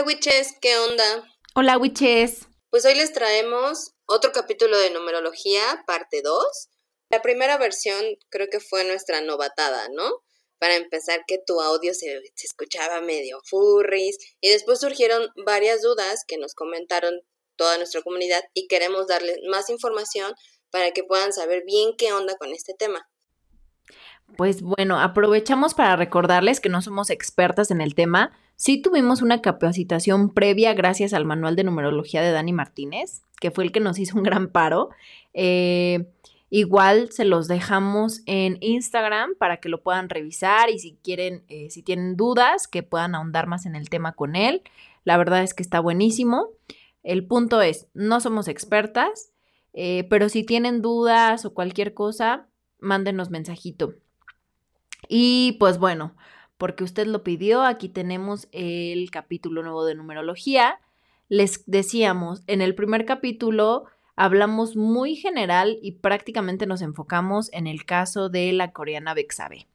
Hola witches, ¿qué onda? Hola witches. Pues hoy les traemos otro capítulo de numerología, parte 2. La primera versión creo que fue nuestra novatada, ¿no? Para empezar que tu audio se, se escuchaba medio furries y después surgieron varias dudas que nos comentaron toda nuestra comunidad y queremos darles más información para que puedan saber bien qué onda con este tema. Pues bueno, aprovechamos para recordarles que no somos expertas en el tema. Sí tuvimos una capacitación previa gracias al manual de numerología de Dani Martínez, que fue el que nos hizo un gran paro. Eh, igual se los dejamos en Instagram para que lo puedan revisar y si quieren, eh, si tienen dudas, que puedan ahondar más en el tema con él. La verdad es que está buenísimo. El punto es, no somos expertas, eh, pero si tienen dudas o cualquier cosa, mándenos mensajito. Y pues bueno, porque usted lo pidió, aquí tenemos el capítulo nuevo de numerología. Les decíamos, en el primer capítulo hablamos muy general y prácticamente nos enfocamos en el caso de la coreana Bexabe.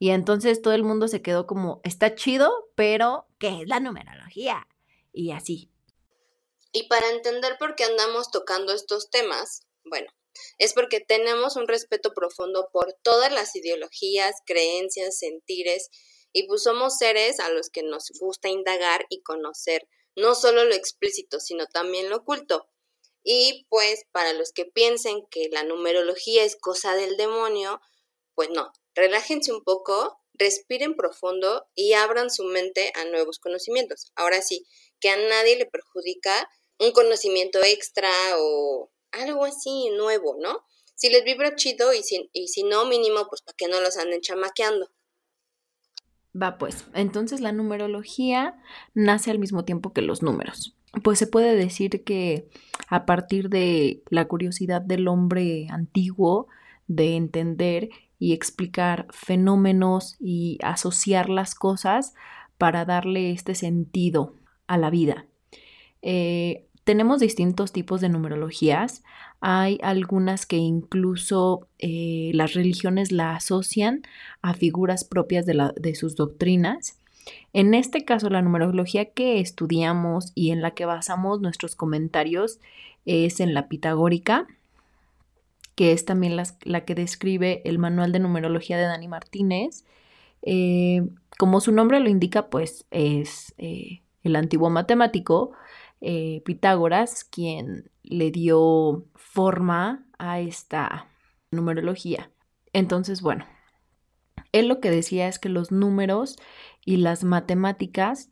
Y entonces todo el mundo se quedó como, está chido, pero ¿qué es la numerología? Y así. Y para entender por qué andamos tocando estos temas, bueno, es porque tenemos un respeto profundo por todas las ideologías, creencias, sentires, y pues somos seres a los que nos gusta indagar y conocer no solo lo explícito, sino también lo oculto. Y pues para los que piensen que la numerología es cosa del demonio, pues no, relájense un poco, respiren profundo y abran su mente a nuevos conocimientos. Ahora sí, que a nadie le perjudica un conocimiento extra o algo así nuevo, ¿no? Si les vibra chido y si, y si no, mínimo, pues para que no los anden chamaqueando. Va pues, entonces la numerología nace al mismo tiempo que los números. Pues se puede decir que a partir de la curiosidad del hombre antiguo de entender y explicar fenómenos y asociar las cosas para darle este sentido a la vida. Eh, tenemos distintos tipos de numerologías. Hay algunas que incluso eh, las religiones la asocian a figuras propias de, sus doctrinas. En este caso, la numerología que estudiamos y en la que basamos nuestros comentarios es en la pitagórica, que es también la, que describe el manual de numerología de Dani Martínez. Eh, como su nombre lo indica, pues es eh, el antiguo matemático eh, Pitágoras quien le dio forma a esta numerología. Entonces, bueno, él lo que decía es que los números y las matemáticas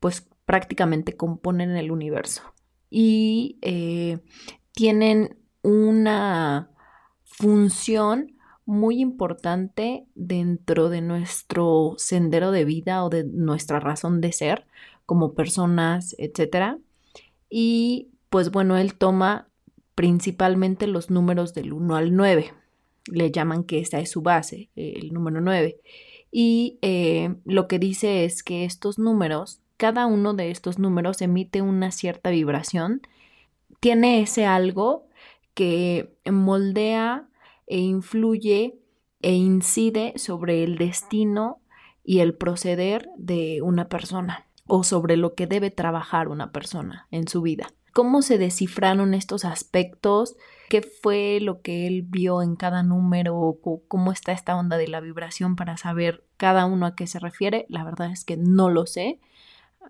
pues prácticamente componen el universo y eh, tienen una función muy importante dentro de nuestro sendero de vida o de nuestra razón de ser como personas, etcétera. Y pues bueno, él toma principalmente los números del 1 al 9. Le llaman que esta es su base, el número 9. Y eh, lo que dice es que estos números, cada uno de estos números emite una cierta vibración, tiene ese algo que moldea e influye e incide sobre el destino y el proceder de una persona o sobre lo que debe trabajar una persona en su vida. ¿Cómo se descifraron estos aspectos? ¿Qué fue lo que él vio en cada número? ¿Cómo está esta onda de la vibración para saber cada uno a qué se refiere? La verdad es que no lo sé.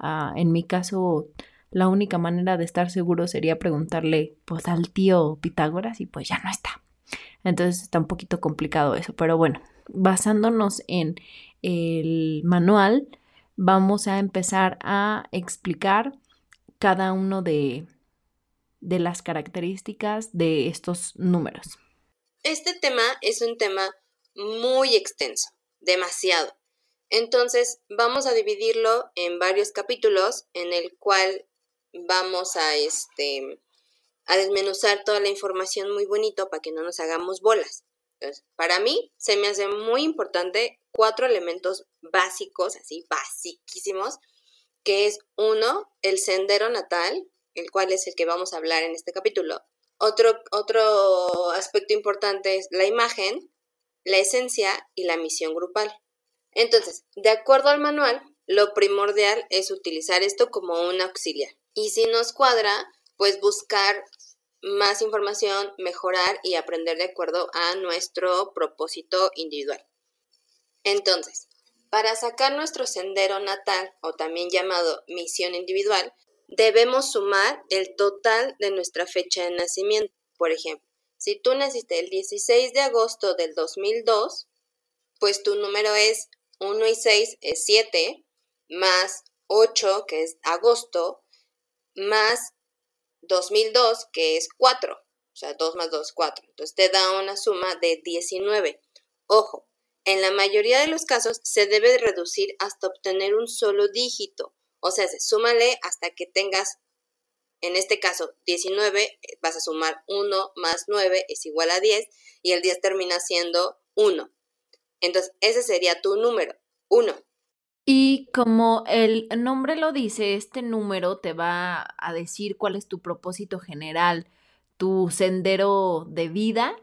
Ah, en mi caso, la única manera de estar seguro sería preguntarle pues al tío Pitágoras y pues ya no está. Entonces está un poquito complicado eso, pero bueno, basándonos en el manual, vamos a empezar a explicar cada uno de, de las características de estos números. Este tema es un tema muy extenso, demasiado. Entonces vamos a dividirlo en varios capítulos en el cual vamos a este a desmenuzar toda la información muy bonito para que no nos hagamos bolas. Entonces, para mí se me hace muy importante cuatro elementos básicos, así basiquísimos, que es uno, el sendero natal, el cual es el que vamos a hablar en este capítulo. Otro, otro aspecto importante es la imagen, la esencia y la misión grupal. Entonces, de acuerdo al manual, lo primordial es utilizar esto como un auxiliar. Y si nos cuadra, pues buscar más información, mejorar y aprender de acuerdo a nuestro propósito individual. Entonces, para sacar nuestro sendero natal, o también llamado misión individual, debemos sumar el total de nuestra fecha de nacimiento. Por ejemplo, si tú naciste el 16 de agosto del 2002, pues tu número es 1 y 6 es 7, más 8, que es agosto, más 2002, que es 4. O sea, 2 más 2, 4. Entonces te da una suma de 19. Ojo, en la mayoría de los casos se debe reducir hasta obtener un solo dígito. O sea, súmale hasta que tengas, en este caso, 19, vas a sumar 1 más 9 es igual a 10 y el 10 termina siendo 1. Entonces, ese sería tu número, 1. Y como el nombre lo dice, este número te va a decir cuál es tu propósito general, tu sendero de vida,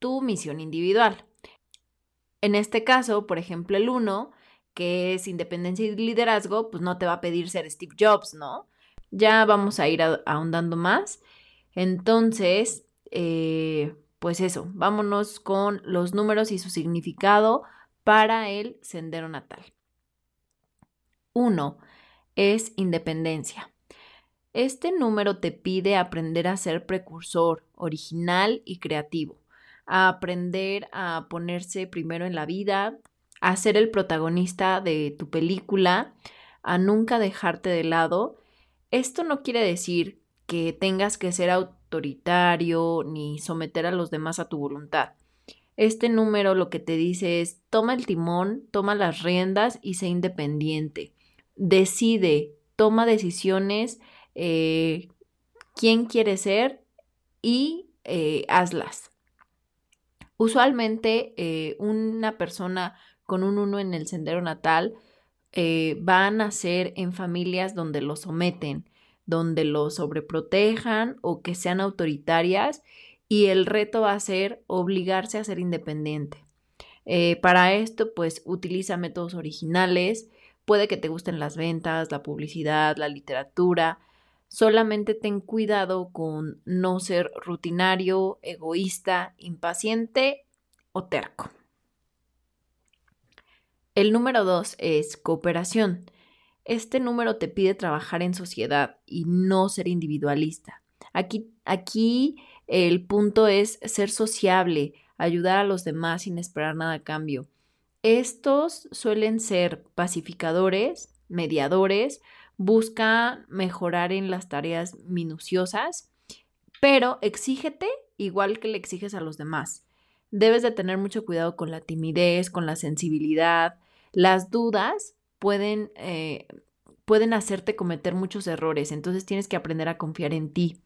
tu misión individual. En este caso, por ejemplo, el 1, que es independencia y liderazgo, pues no te va a pedir ser Steve Jobs, ¿no? Ya vamos a ir ahondando más. Entonces, eh, pues eso, vámonos con los números y su significado para el sendero natal. Uno es independencia. Este número te pide aprender a ser precursor, original y creativo, a aprender a ponerse primero en la vida, a ser el protagonista de tu película, a nunca dejarte de lado. Esto no quiere decir que tengas que ser autoritario ni someter a los demás a tu voluntad. Este número lo que te dice es toma el timón, toma las riendas y sé independiente decide, toma decisiones, eh, quién quiere ser y eh, hazlas. Usualmente eh, una persona con un uno en el sendero natal va a nacer en familias donde lo someten, donde lo sobreprotejan o que sean autoritarias y el reto va a ser obligarse a ser independiente. para esto, pues utiliza métodos originales, Puede que te gusten las ventas, la publicidad, la literatura. Solamente ten cuidado con no ser rutinario, egoísta, impaciente o terco. El número dos es cooperación. Este número te pide trabajar en sociedad y no ser individualista. Aquí, aquí el punto es ser sociable, ayudar a los demás sin esperar nada a cambio. Estos suelen ser pacificadores, mediadores, busca mejorar en las tareas minuciosas, pero exígete igual que le exiges a los demás. Debes de tener mucho cuidado con la timidez, con la sensibilidad. Las dudas pueden, eh, pueden hacerte cometer muchos errores, entonces tienes que aprender a confiar en ti.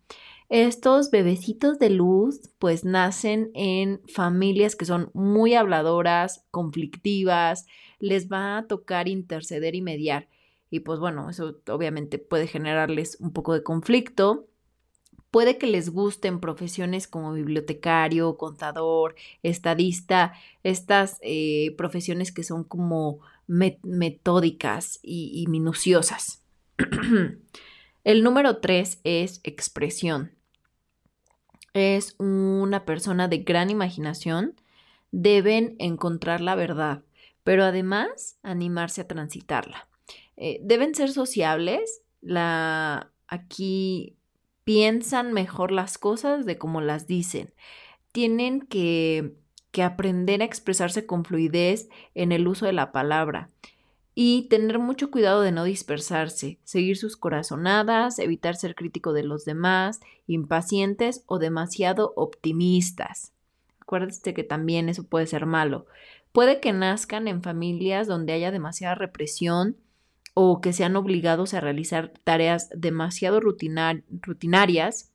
Estos bebecitos de luz pues nacen en familias que son muy habladoras, conflictivas, les va a tocar interceder y mediar. Y pues bueno, eso obviamente puede generarles un poco de conflicto. Puede que les gusten profesiones como bibliotecario, contador, estadista, estas eh, profesiones que son como metódicas y minuciosas. El número tres es expresión. Es una persona de gran imaginación. Deben encontrar la verdad, pero además animarse a transitarla. Eh, deben ser sociables. La, aquí piensan mejor las cosas de cómo las dicen. Tienen que, que aprender a expresarse con fluidez en el uso de la palabra y tener mucho cuidado de no dispersarse, seguir sus corazonadas, evitar ser crítico de los demás, impacientes o demasiado optimistas. Acuérdate que también eso puede ser malo. Puede que nazcan en familias donde haya demasiada represión o que sean obligados a realizar tareas demasiado rutinarias,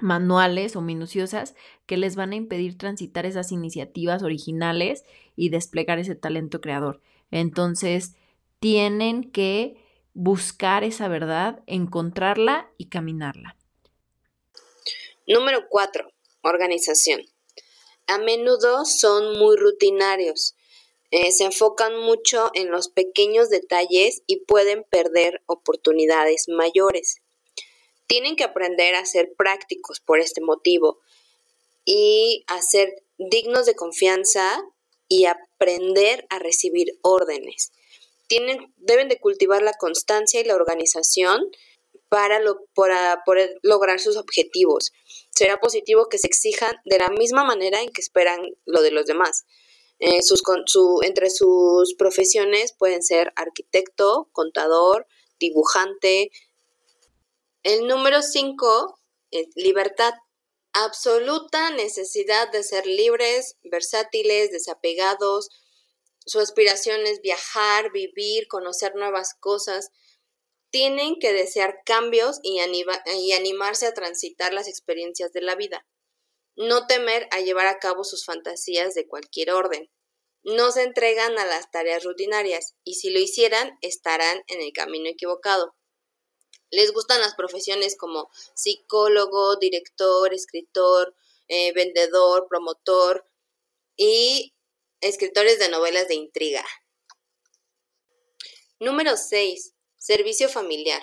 manuales o minuciosas que les van a impedir transitar esas iniciativas originales y desplegar ese talento creador. Entonces, tienen que buscar esa verdad, encontrarla y caminarla. Número 4. Organización. A menudo son muy rutinarios. Eh, se enfocan mucho en los pequeños detalles y pueden perder oportunidades mayores. Tienen que aprender a ser prácticos por este motivo y a ser dignos de confianza y aprender a recibir órdenes. Tienen, deben de cultivar la constancia y la organización para, para poder lograr sus objetivos. Será positivo que se exijan de la misma manera en que esperan lo de los demás. Eh, sus, su, entre sus profesiones pueden ser arquitecto, contador, dibujante. El número 5 es libertad. Absoluta necesidad de ser libres, versátiles, desapegados. Su aspiración es viajar, vivir, conocer nuevas cosas tienen que desear cambios y, y animarse a transitar las experiencias de la vida. No temer a llevar a cabo sus fantasías de cualquier orden. No se entregan a las tareas rutinarias y si lo hicieran estarán en el camino equivocado. Les gustan las profesiones como psicólogo, director, escritor, eh, vendedor, promotor y escritores de novelas de intriga. Número 6. Servicio familiar.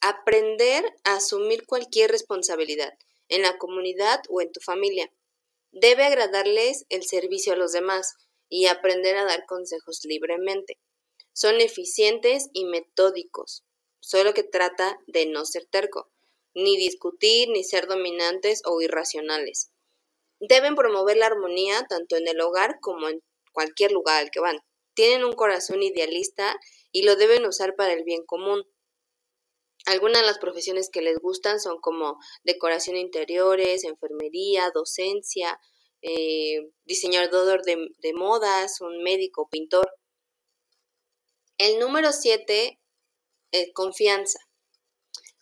Aprender a asumir cualquier responsabilidad en la comunidad o en tu familia. Debe agradarles el servicio a los demás y aprender a dar consejos libremente. Son eficientes y metódicos, solo que trata de no ser terco, ni discutir, ni ser dominantes o irracionales. Deben promover la armonía tanto en el hogar como en cualquier lugar al que van. Tienen un corazón idealista y lo deben usar para el bien común. Algunas de las profesiones que les gustan son como decoración de interiores, enfermería, docencia, eh, diseñador de, de modas, un médico, pintor. El número 7 es confianza.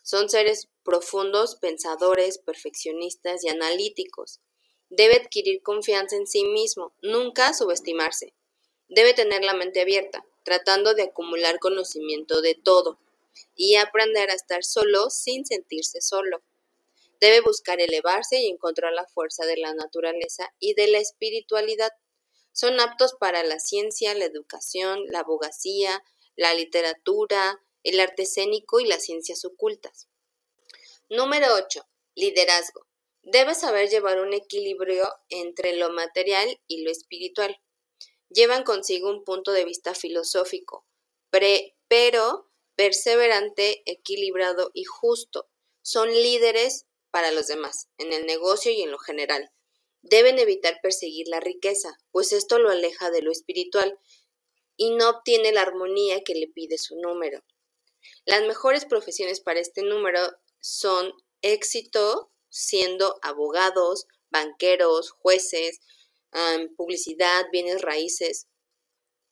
Son seres profundos, pensadores, perfeccionistas y analíticos. Debe adquirir confianza en sí mismo, nunca subestimarse. Debe tener la mente abierta tratando de acumular conocimiento de todo y aprender a estar solo sin sentirse solo. Debe buscar elevarse y encontrar la fuerza de la naturaleza y de la espiritualidad. Son aptos para la ciencia, la educación, la abogacía, la literatura, el arte escénico y las ciencias ocultas. Número 8. Liderazgo. Debe saber llevar un equilibrio entre lo material y lo espiritual llevan consigo un punto de vista filosófico, pero perseverante, equilibrado y justo. Son líderes para los demás, en el negocio y en lo general. Deben evitar perseguir la riqueza, pues esto lo aleja de lo espiritual y no obtiene la armonía que le pide su número. Las mejores profesiones para este número son éxito, siendo abogados, banqueros, jueces, publicidad, bienes raíces.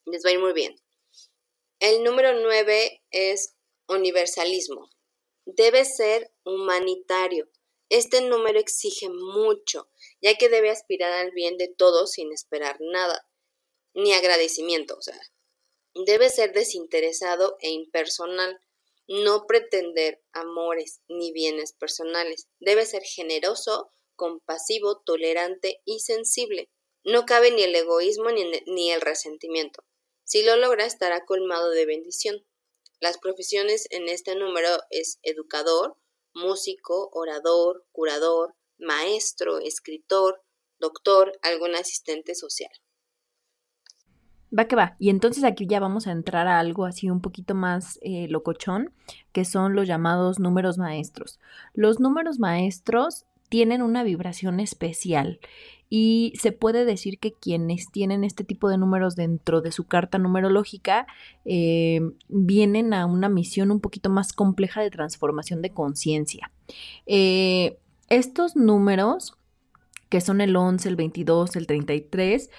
Les va a ir muy bien. El número nueve es universalismo. Debe ser humanitario. Este número exige mucho, ya que debe aspirar al bien de todos sin esperar nada, ni agradecimiento. O sea, debe ser desinteresado e impersonal, no pretender amores ni bienes personales. Debe ser generoso, compasivo, tolerante y sensible. No cabe ni el egoísmo ni, el resentimiento. Si lo logra, estará colmado de bendición. Las profesiones en este número es educador, músico, orador, curador, maestro, escritor, doctor, algún asistente social. Va que va. Y entonces aquí ya vamos a entrar a algo así un poquito más eh, locochón, que son los llamados números maestros. Los números maestros tienen una vibración especial y se puede decir que quienes tienen este tipo de números dentro de su carta numerológica eh, vienen a una misión un poquito más compleja de transformación de conciencia. Eh, estos números, que son el 11, el 22, el 33,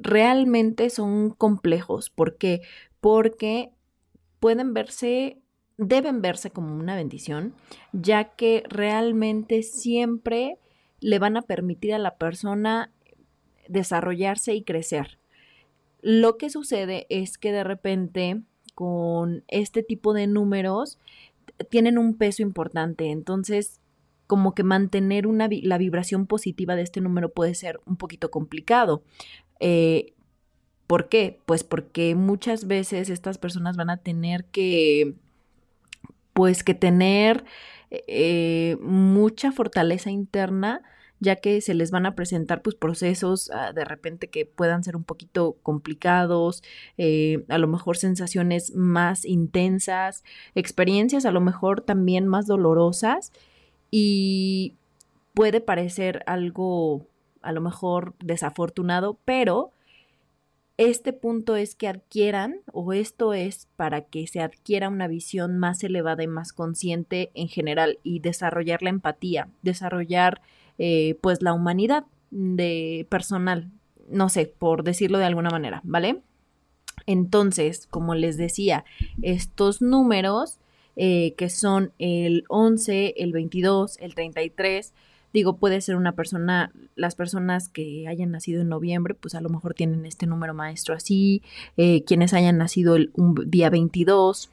realmente son complejos. ¿Por qué? Porque pueden verse deben verse como una bendición, ya que realmente siempre le van a permitir a la persona desarrollarse y crecer. Lo que sucede es que de repente con este tipo de números tienen un peso importante, entonces como que mantener una, la vibración positiva de este número puede ser un poquito complicado. Eh, ¿Por qué? Pues porque muchas veces estas personas van a tener que, pues que tener eh, mucha fortaleza interna ya que se les van a presentar pues procesos ah, de repente que puedan ser un poquito complicados, eh, a lo mejor sensaciones más intensas, experiencias a lo mejor también más dolorosas y puede parecer algo a lo mejor desafortunado, pero este punto es que adquieran, o esto es para que se adquiera una visión más elevada y más consciente en general y desarrollar la empatía, desarrollar eh, pues la humanidad de personal, no sé, por decirlo de alguna manera, ¿vale? Entonces, como les decía, estos números eh, que son el 11, el 22, el 33, digo, puede ser una persona, las personas que hayan nacido en noviembre, pues a lo mejor tienen este número maestro así, eh, quienes hayan nacido el un día 22,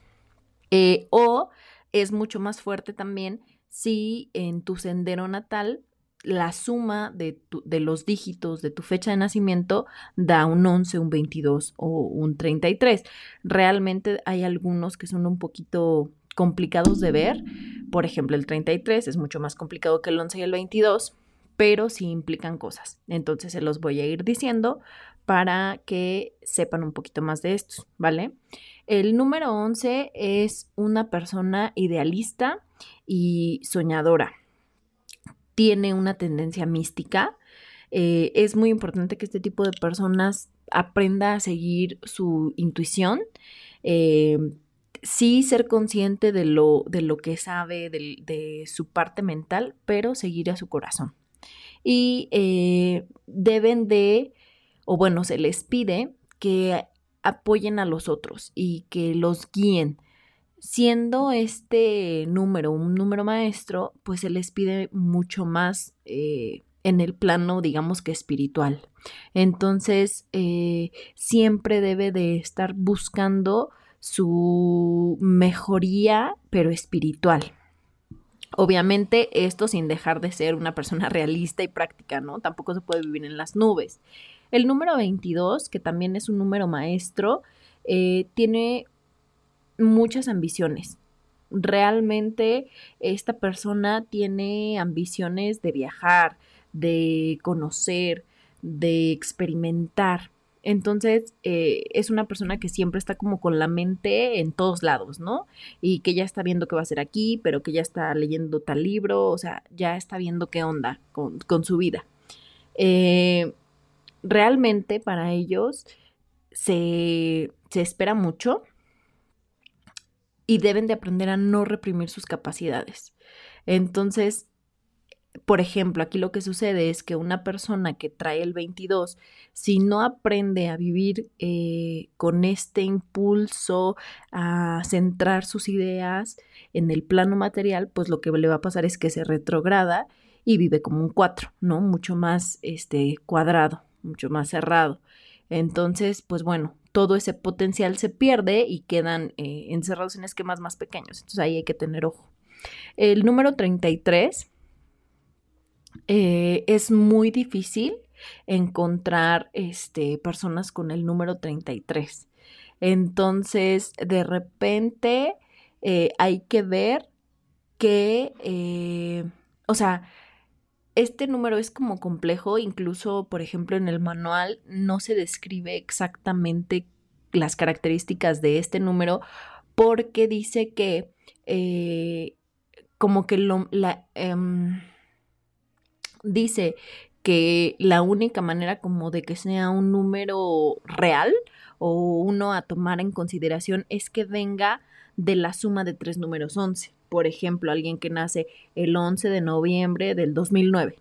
o es mucho más fuerte también si en tu sendero natal la suma de, de, los dígitos de tu fecha de nacimiento da un 11, un 22 o un 33. Realmente hay algunos que son un poquito complicados de ver. Por ejemplo, el 33 es mucho más complicado que el 11 y el 22, pero sí implican cosas. Entonces se los voy a ir diciendo para que sepan un poquito más de esto, ¿vale? El número 11 es una persona idealista y soñadora tiene una tendencia mística. Eh, es muy importante que este tipo de personas aprenda a seguir su intuición. Eh, sí ser consciente de lo, de lo que sabe, de, su parte mental, pero seguir a su corazón. Y eh, deben de, o bueno, se les pide que apoyen a los otros y que los guíen siendo este número un número maestro, pues se les pide mucho más eh, en el plano, digamos que espiritual. Entonces, eh, siempre debe de estar buscando su mejoría, pero espiritual. Obviamente esto sin dejar de ser una persona realista y práctica, ¿no? Tampoco se puede vivir en las nubes. El número 22, que también es un número maestro, eh, tiene muchas ambiciones. Realmente esta persona tiene ambiciones de viajar, de conocer, de experimentar. Entonces, eh, es una persona que siempre está como con la mente en todos lados, ¿no? Y que ya está viendo qué va a hacer aquí, pero que ya está leyendo tal libro, o sea, ya está viendo qué onda con, su vida. Eh, realmente para ellos se, se espera mucho, y deben de aprender a no reprimir sus capacidades. Entonces, por ejemplo, aquí lo que sucede es que una persona que trae el 22, si no aprende a vivir eh, con este impulso, a centrar sus ideas en el plano material, pues lo que le va a pasar es que se retrograda y vive como un 4, ¿no? Mucho más este, cuadrado, mucho más cerrado. Entonces, pues bueno, todo ese potencial se pierde y quedan eh, encerrados en esquemas más pequeños. Entonces ahí hay que tener ojo. El número 33 eh, es muy difícil encontrar este, personas con el número 33. Entonces, de repente eh, hay que ver que, o sea, este número es como complejo, incluso, por ejemplo, en el manual no se describe exactamente las características de este número porque dice que eh, como que lo, la, em, dice que la única manera como de que sea un número real o uno a tomar en consideración es que venga de la suma de tres números 11 por ejemplo, alguien que nace el 11 de noviembre del 2009.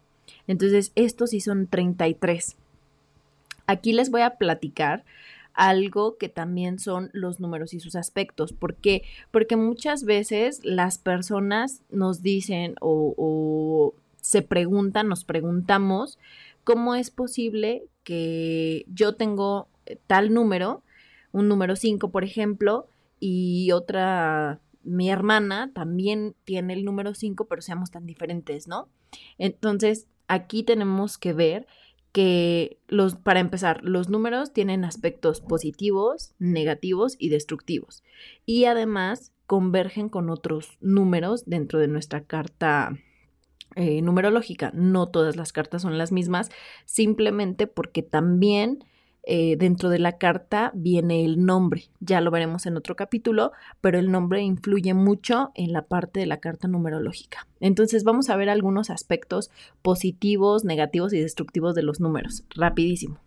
Entonces, estos sí son 33. Aquí les voy a platicar algo que también son los números y sus aspectos. ¿Por qué? Porque muchas veces las personas nos dicen o, o se preguntan, nos preguntamos, ¿cómo es posible que yo tengo tal número, un número 5, por ejemplo, y otra mi hermana también tiene el número 5, pero seamos tan diferentes, ¿no? Entonces, aquí tenemos que ver que los, para empezar, los números tienen aspectos positivos, negativos y destructivos. Y además convergen con otros números dentro de nuestra carta eh, numerológica. No todas las cartas son las mismas, simplemente porque también eh, dentro de la carta viene el nombre. Ya lo veremos en otro capítulo, pero el nombre influye mucho en la parte de la carta numerológica. Entonces vamos a ver algunos aspectos positivos, negativos y destructivos de los números. Rapidísimo.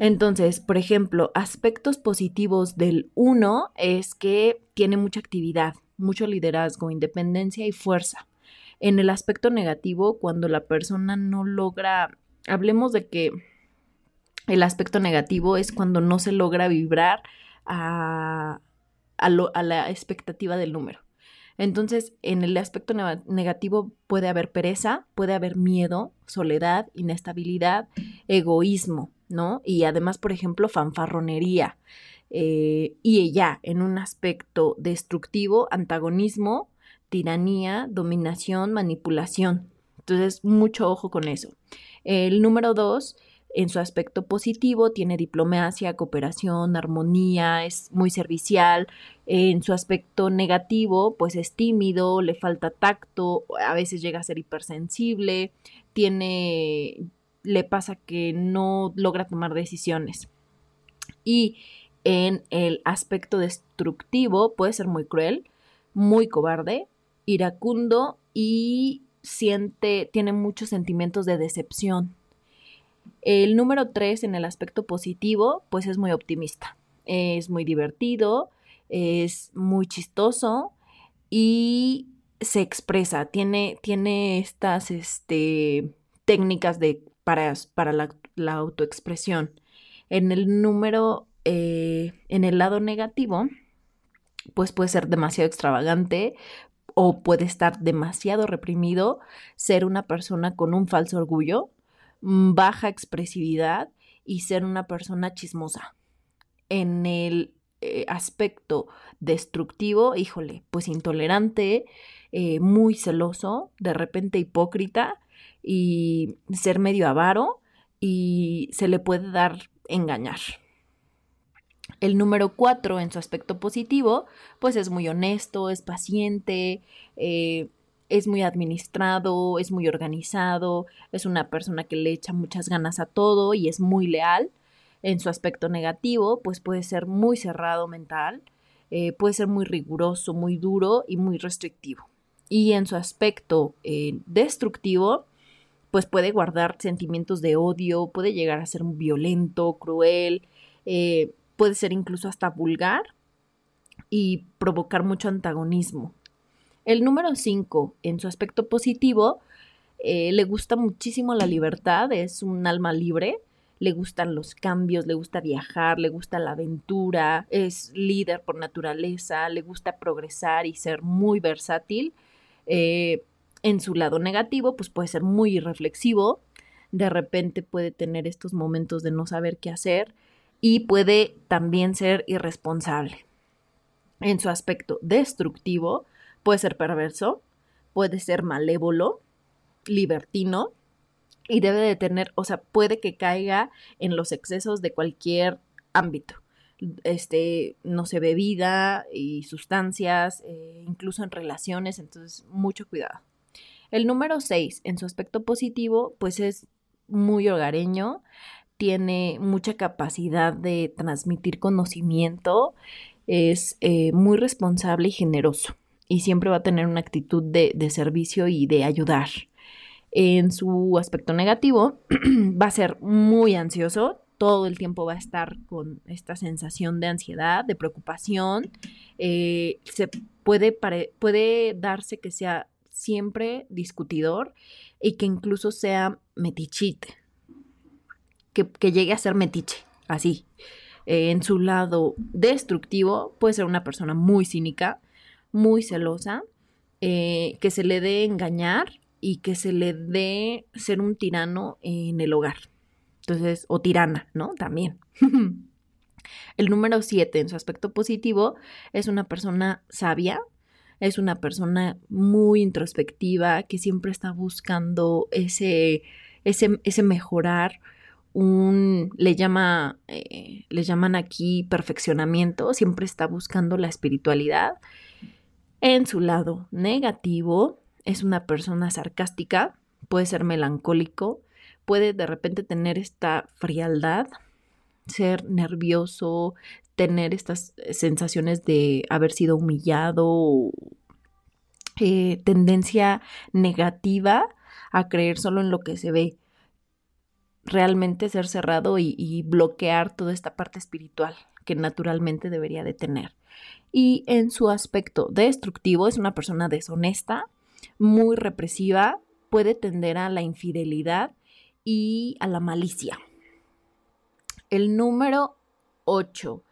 Entonces, por ejemplo, aspectos positivos del 1 es que tiene mucha actividad, mucho liderazgo, independencia y fuerza. En el aspecto negativo, cuando la persona no logra, hablemos de que el aspecto negativo es cuando no se logra vibrar a, la expectativa del número. Entonces, en el aspecto negativo puede haber pereza, puede haber miedo, soledad, inestabilidad, egoísmo, ¿no? Y además, por ejemplo, fanfarronería. Eh, y ya, en un aspecto destructivo, antagonismo, tiranía, dominación, manipulación. Entonces, mucho ojo con eso. El número dos en su aspecto positivo tiene diplomacia, cooperación, armonía, es muy servicial. En su aspecto negativo, pues es tímido, le falta tacto, a veces llega a ser hipersensible, tiene le pasa que no logra tomar decisiones. Y en el aspecto destructivo puede ser muy cruel, muy cobarde, iracundo y siente tiene muchos sentimientos de decepción el número 3 en el aspecto positivo, pues es muy optimista. Es muy divertido, es muy chistoso y se expresa, tiene, tiene estas este, técnicas de, para, para la, autoexpresión. En el número, eh, en el lado negativo, pues puede ser demasiado extravagante o puede estar demasiado reprimido, ser una persona con un falso orgullo, Mm, baja expresividad y ser una persona chismosa. En el eh, aspecto destructivo, híjole, pues intolerante, eh, muy celoso, de repente hipócrita y ser medio avaro y se le puede dar engañar. El número cuatro en su aspecto positivo, pues es muy honesto, es paciente, eh, es muy administrado, es muy organizado, es una persona que le echa muchas ganas a todo y es muy leal. En su aspecto negativo, pues puede ser muy cerrado mental, eh, puede ser muy riguroso, muy duro y muy restrictivo. Y en su aspecto eh, destructivo, pues puede guardar sentimientos de odio, puede llegar a ser violento, cruel, puede ser incluso hasta vulgar y provocar mucho antagonismo. El número 5, en su aspecto positivo, eh, le gusta muchísimo la libertad, es un alma libre, le gustan los cambios, le gusta viajar, le gusta la aventura, es líder por naturaleza, le gusta progresar y ser muy versátil. Eh, en su lado negativo, pues puede ser muy irreflexivo, de repente puede tener estos momentos de no saber qué hacer y puede también ser irresponsable. En su aspecto destructivo, Puede ser perverso, puede ser malévolo, libertino y debe de tener, o sea, puede que caiga en los excesos de cualquier ámbito. Este, no sé, bebida y sustancias, eh, incluso en relaciones, entonces mucho cuidado. El número 6, en su aspecto positivo, pues es muy hogareño, tiene mucha capacidad de transmitir conocimiento, es eh, muy responsable y generoso y siempre va a tener una actitud de, servicio y de ayudar. En su aspecto negativo, va a ser muy ansioso, todo el tiempo va a estar con esta sensación de ansiedad, de preocupación. Eh, se puede, puede darse que sea siempre discutidor y que incluso sea metichite, que, llegue a ser metiche, así. Eh, en su lado destructivo puede ser una persona muy cínica, muy celosa, eh, que se le dé engañar y que se le dé ser un tirano en el hogar. Entonces, o tirana, ¿no? También. el número siete, en su aspecto positivo, es una persona sabia, es una persona muy introspectiva, que siempre está buscando ese ese, ese mejorar, un, le, llama, eh, le llaman aquí perfeccionamiento, siempre está buscando la espiritualidad. En su lado negativo, es una persona sarcástica, puede ser melancólico, puede de repente tener esta frialdad, ser nervioso, tener estas sensaciones de haber sido humillado, eh, tendencia negativa a creer solo en lo que se ve, realmente ser cerrado y, bloquear toda esta parte espiritual que naturalmente debería de tener. Y en su aspecto destructivo es una persona deshonesta, muy represiva, puede tender a la infidelidad y a la malicia. El número 8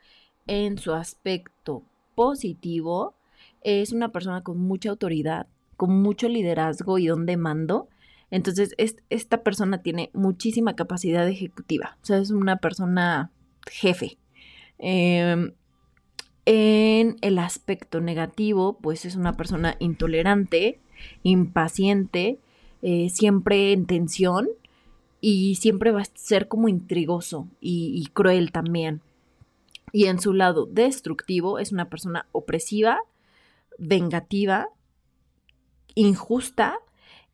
en su aspecto positivo es una persona con mucha autoridad, con mucho liderazgo y don de mando. Entonces, esta persona tiene muchísima capacidad ejecutiva. O sea, es una persona jefe. Em, en el aspecto negativo, pues es una persona intolerante, impaciente, eh, siempre en tensión y siempre va a ser como intrigoso y, cruel también. Y en su lado destructivo es una persona opresiva, vengativa, injusta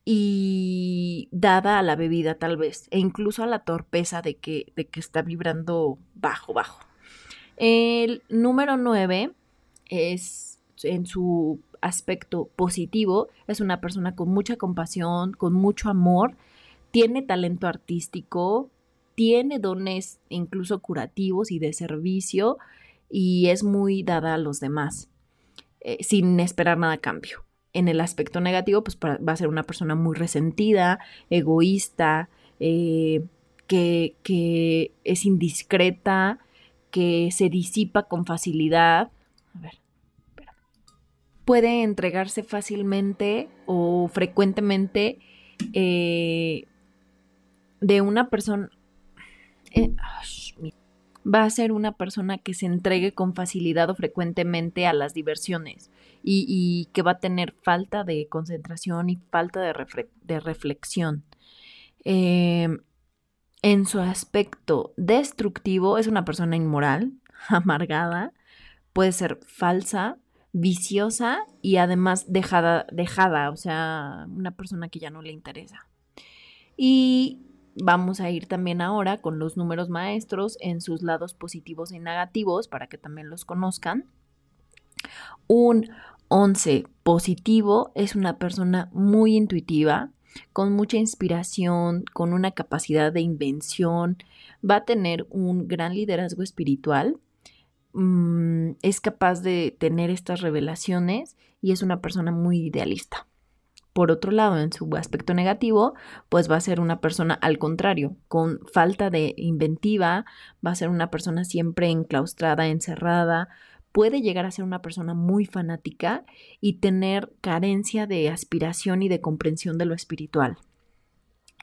y dada a la bebida tal vez, e incluso a la torpeza de que, de que está vibrando bajo, bajo. El número 9 es en su aspecto positivo, es una persona con mucha compasión, con mucho amor, tiene talento artístico, tiene dones incluso curativos y de servicio y es muy dada a los demás, eh, sin esperar nada a cambio. En el aspecto negativo, pues va a ser una persona muy resentida, egoísta, eh, que, que es indiscreta, que se disipa con facilidad. A ver, puede entregarse fácilmente o frecuentemente eh, de una persona... Eh, va a ser una persona que se entregue con facilidad o frecuentemente a las diversiones y, que va a tener falta de concentración y falta de, reflexión. Em, en su aspecto destructivo es una persona inmoral, amargada, puede ser falsa, viciosa y además dejada, dejada, o sea, una persona que ya no le interesa. Y vamos a ir también ahora con los números maestros en sus lados positivos y negativos para que también los conozcan. Un 11 positivo es una persona muy intuitiva, con mucha inspiración, con una capacidad de invención, va a tener un gran liderazgo espiritual Mm, es capaz de tener estas revelaciones y es una persona muy idealista. Por otro lado, en su aspecto negativo, pues va a ser una persona al contrario, con falta de inventiva, va a ser una persona siempre enclaustrada, encerrada, puede llegar a ser una persona muy fanática y tener carencia de aspiración y de comprensión de lo espiritual.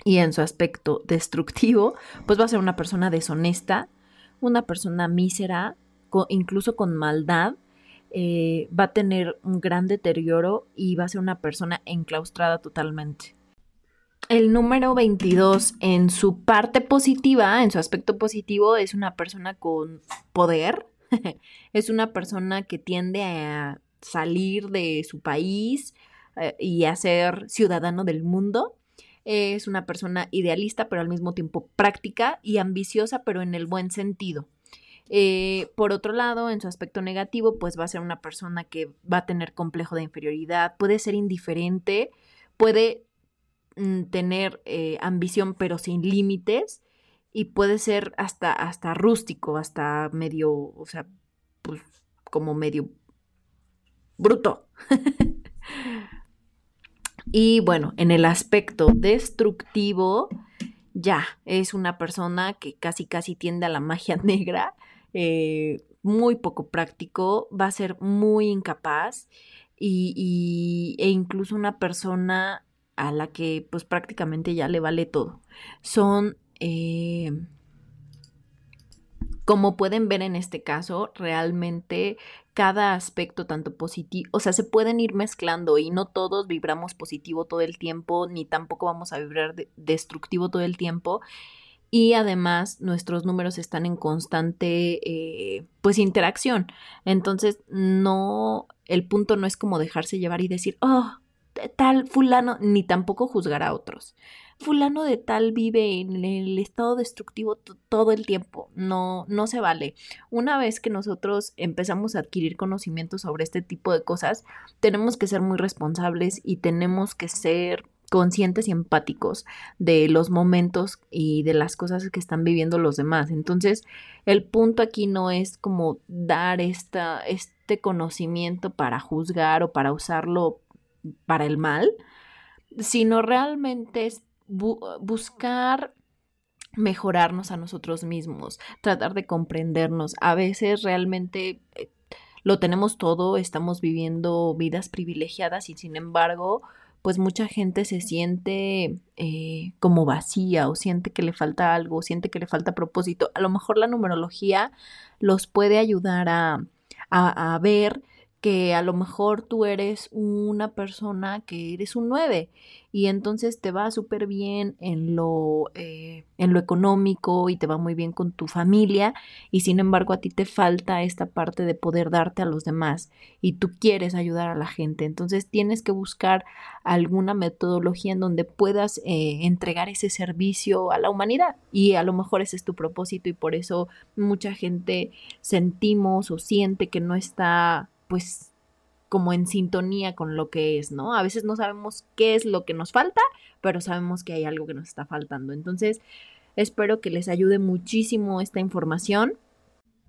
Y en su aspecto destructivo, pues va a ser una persona deshonesta, una persona mísera, incluso con maldad, eh, va a tener un gran deterioro y va a ser una persona enclaustrada totalmente. El número 22 en su parte positiva, en su aspecto positivo, es una persona con poder, es una persona que tiende a salir de su país eh, y a ser ciudadano del mundo. Es una persona idealista, pero al mismo tiempo práctica y ambiciosa, pero en el buen sentido. Eh, por otro lado, en su aspecto negativo, pues va a ser una persona que va a tener complejo de inferioridad, puede ser indiferente, puede mm, tener eh, ambición pero sin límites y puede ser hasta, hasta rústico, hasta medio, o sea, pues como medio bruto. y bueno, en el aspecto destructivo, ya es una persona que casi casi tiende a la magia negra eh, muy poco práctico, va a ser muy incapaz y, e incluso una persona a la que pues prácticamente ya le vale todo. Son, eh, como pueden ver en este caso, realmente cada aspecto, tanto positivo, o sea, se pueden ir mezclando y no todos vibramos positivo todo el tiempo, ni tampoco vamos a vibrar destructivo todo el tiempo. Y además nuestros números están en constante, eh, pues, interacción. Entonces, no, el punto no es como dejarse llevar y decir, oh, tal fulano, ni tampoco juzgar a otros fulano de tal vive en el estado destructivo todo el tiempo. No, no se vale. Una vez que nosotros empezamos a adquirir conocimiento sobre este tipo de cosas, tenemos que ser muy responsables y tenemos que ser conscientes y empáticos de los momentos y de las cosas que están viviendo los demás. Entonces, el punto aquí no es como dar esta, este conocimiento para juzgar o para usarlo para el mal, sino realmente es buscar mejorarnos a nosotros mismos, tratar de comprendernos. A veces realmente eh, lo tenemos todo, estamos viviendo vidas privilegiadas y sin embargo, pues mucha gente se siente eh, como vacía o siente que le falta algo, siente que le falta propósito. A lo mejor la numerología los puede ayudar a, a ver que a lo mejor tú eres una persona que eres un 9 y entonces te va súper bien en lo, eh, en lo económico y te va muy bien con tu familia y sin embargo a ti te falta esta parte de poder darte a los demás y tú quieres ayudar a la gente. Entonces tienes que buscar alguna metodología en donde puedas eh, entregar ese servicio a la humanidad y a lo mejor ese es tu propósito y por eso mucha gente sentimos o siente que no está pues como en sintonía con lo que es, ¿no? A veces no sabemos qué es lo que nos falta, pero sabemos que hay algo que nos está faltando. Entonces, espero que les ayude muchísimo esta información.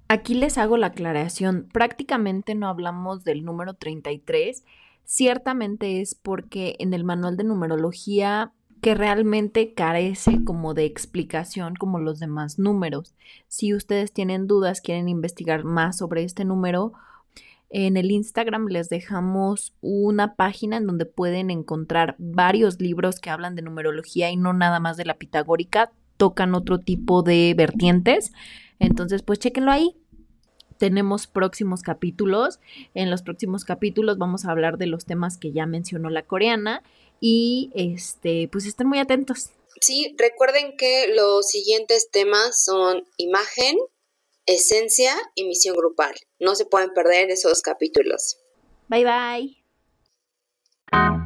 Aquí les hago la aclaración, prácticamente no hablamos del número 33, ciertamente es porque en el manual de numerología que realmente carece como de explicación como los demás números. Si ustedes tienen dudas, quieren investigar más sobre este número, en el Instagram les dejamos una página en donde pueden encontrar varios libros que hablan de numerología y no nada más de la pitagórica, tocan otro tipo de vertientes. Entonces, pues chéquenlo ahí. Tenemos próximos capítulos. En los próximos capítulos vamos a hablar de los temas que ya mencionó la coreana y este, pues estén muy atentos. Sí, recuerden que los siguientes temas son imagen, esencia y misión grupal. No se pueden perder esos capítulos. Bye bye.